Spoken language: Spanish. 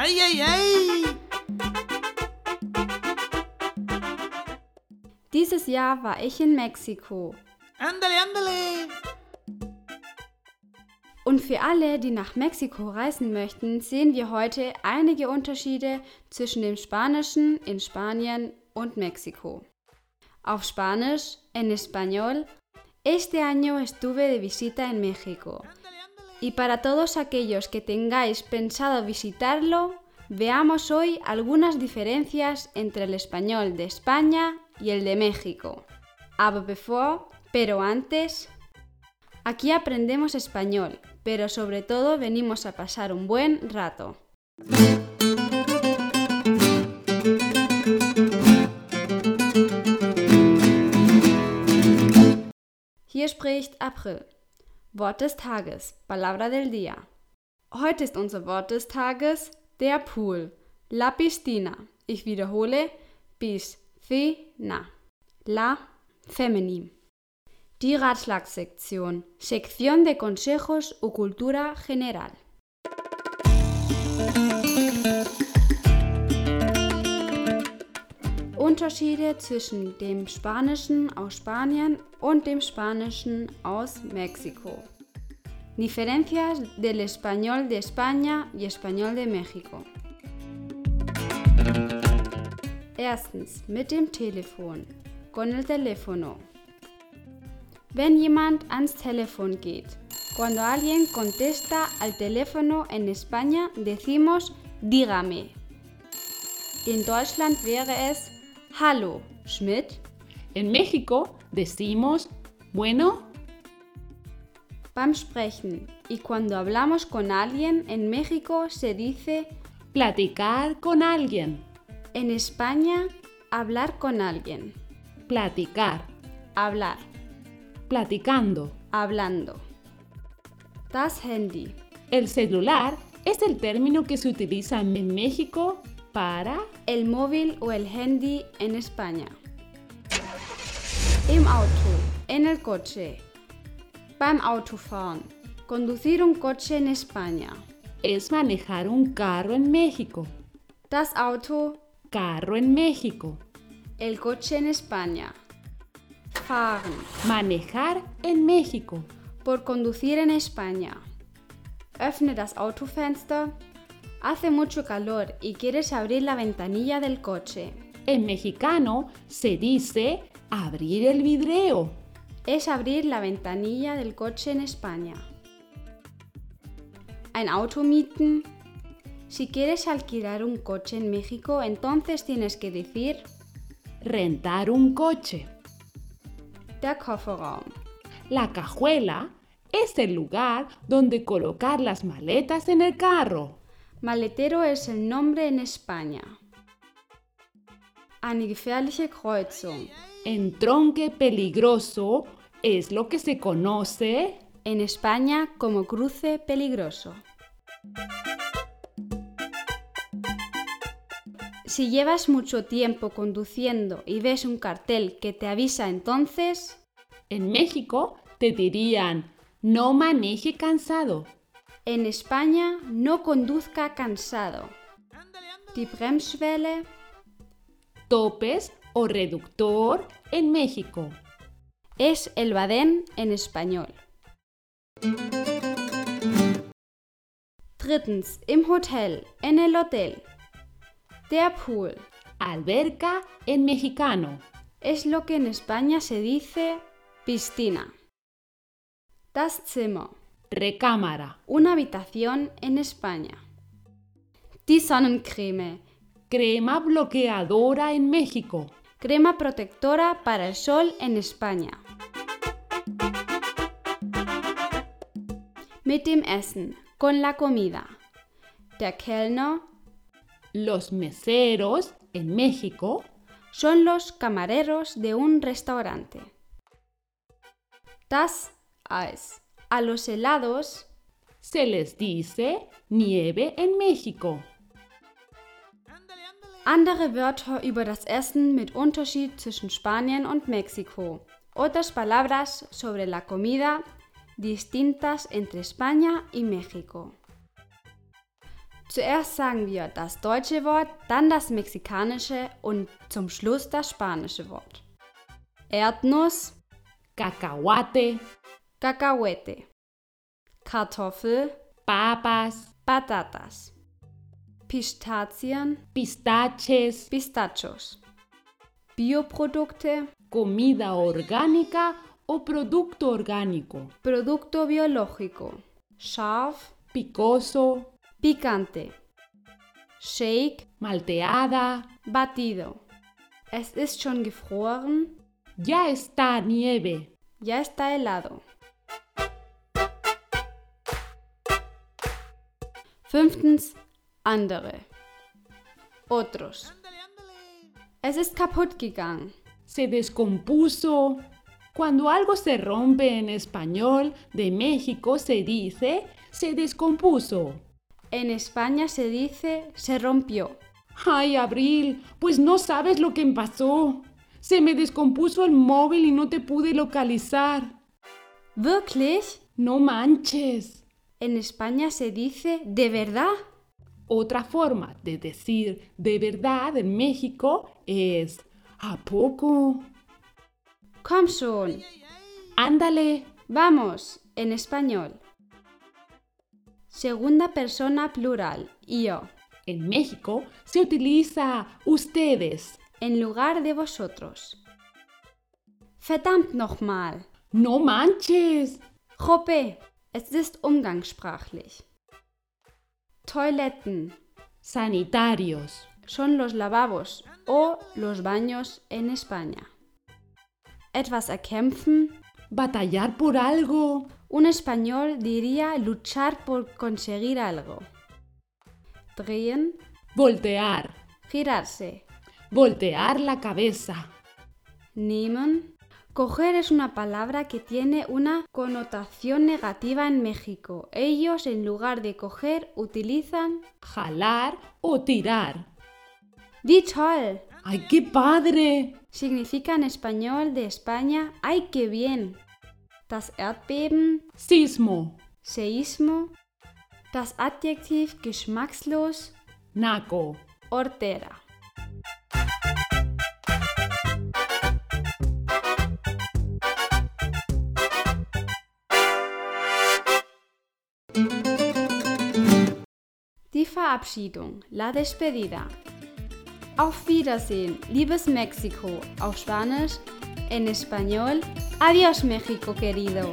¡Ay, ay, ay! Dieses Jahr war ich in Mexiko. ¡Ándale, ándale! Und für alle, die nach Mexiko reisen möchten, sehen wir heute einige Unterschiede zwischen dem Spanischen in Spanien und Mexiko. Auf Spanisch, en español, este año estuve de visita en México. Y para todos aquellos que tengáis pensado visitarlo, veamos hoy algunas diferencias entre el español de España y el de México. Aber bevor, pero antes, aquí aprendemos español, pero sobre todo venimos a pasar un buen rato. Hier spricht April. Wort des Tages, Palabra del Día. Heute ist unser Wort des Tages der Pool, la piscina. Ich wiederhole, piscina, la feminin. Die Ratschlagssektion, Sección de Consejos o Cultura General. Unterschiede zwischen dem Spanischen aus Spanien und dem Spanischen aus Mexiko. Diferencias del español de España y español de México. Erstens mit dem Telefon, con el teléfono. Wenn jemand ans Telefon geht, cuando alguien contesta al teléfono en España decimos dígame. In Deutschland wäre es Hallo, Schmidt. En México decimos, bueno, Beim Sprechen y cuando hablamos con alguien en México se dice platicar con alguien, en España hablar con alguien. platicar, Hablar, platicando. hablando. Das Handy. El celular es el término que se utiliza en México para El móvil o el handy en España. Im Auto. En el coche. Beim Autofahren. Conducir un coche en España. es manejar un carro en México. Das Auto. Carro en México. El coche en España. Fahren. Manejar en México. Por conducir en España. Öffne das Autofenster. Hace mucho calor y quieres abrir la ventanilla del coche. En mexicano se dice abrir el vidrio. Es abrir la ventanilla del coche en España. Ein Auto mieten. Si quieres alquilar un coche en México, entonces tienes que decir Rentar un coche. der Kofferraum. La cajuela es el lugar donde colocar las maletas en el carro. Maletero es el nombre en España. Eine gefährliche Kreuzung. Entronque peligroso es lo que se conoce En España como cruce peligroso. Si llevas mucho tiempo conduciendo y ves un cartel que te avisa entonces, En México te dirían no maneje cansado. En España no conduzca cansado. Die Bremsschwelle, Topes o reductor en México. es el badén en español. Drittens, im Hotel, en el hotel. Der Pool Alberca en mexicano. es lo que en España se dice piscina. Das Zimmer, Recámara. una habitación en España. Die Sonnencreme, Crema bloqueadora en México. crema protectora para el sol en España. Mit dem Essen, con la comida. Der Kellner Los meseros en México. son los camareros de un restaurante. Das Eis. A los helados Se les dice nieve en México. Andere Wörter über das Essen mit Unterschied zwischen Spanien und Mexiko. Otras palabras sobre la comida distintas entre España y México. Zuerst sagen wir das deutsche Wort, dann das mexikanische und zum Schluss das spanische Wort. Erdnuss, cacahuate, Cacahuete. Kartoffel, papas, Patatas. Pistazien, pistaches, Pistachos. Bioprodukte, comida orgánica o producto orgánico, Producto biológico. Scharf, picoso, picante. Shake, malteada, batido. Es ist schon gefroren, ya está nieve, ya está helado. Fünftens, andere. Otros. Es ist kaputt gegangen. se descompuso. Cuando algo se rompe en español de México se dice se descompuso. En España se dice se rompió. Ay, Abril, pues no sabes lo que me pasó. Se me descompuso el móvil y no te pude localizar. ¿Wirklich? No manches. En España se dice de verdad. Otra forma de decir de verdad en México es ¿a poco? Ay. Ándale. Vamos, en español. Segunda persona plural, yo, En México se utiliza ustedes. en lugar de vosotros. Verdammt nochmal. No manches. Jope, es ist umgangssprachlich. Toiletten Sanitarios. son los lavabos o los baños en España. Etwas erkämpfen, Batallar por algo. un español diría luchar por conseguir algo. Drehen, Voltear. girarse. Voltear la cabeza. Nehmen. Coger es una palabra que tiene una connotación negativa en México. Ellos en lugar de coger utilizan Jalar o tirar. Toll. ¡Ay, qué padre! Significa en español de España ¡ay qué bien! Das Erdbeben, Sismo. Seísmo, das Adjektiv geschmackslos, Naco. Hortera. Verabschiedung, la despedida. Auf Wiedersehen, liebes Mexiko, auf Spanisch, en español, adiós México querido.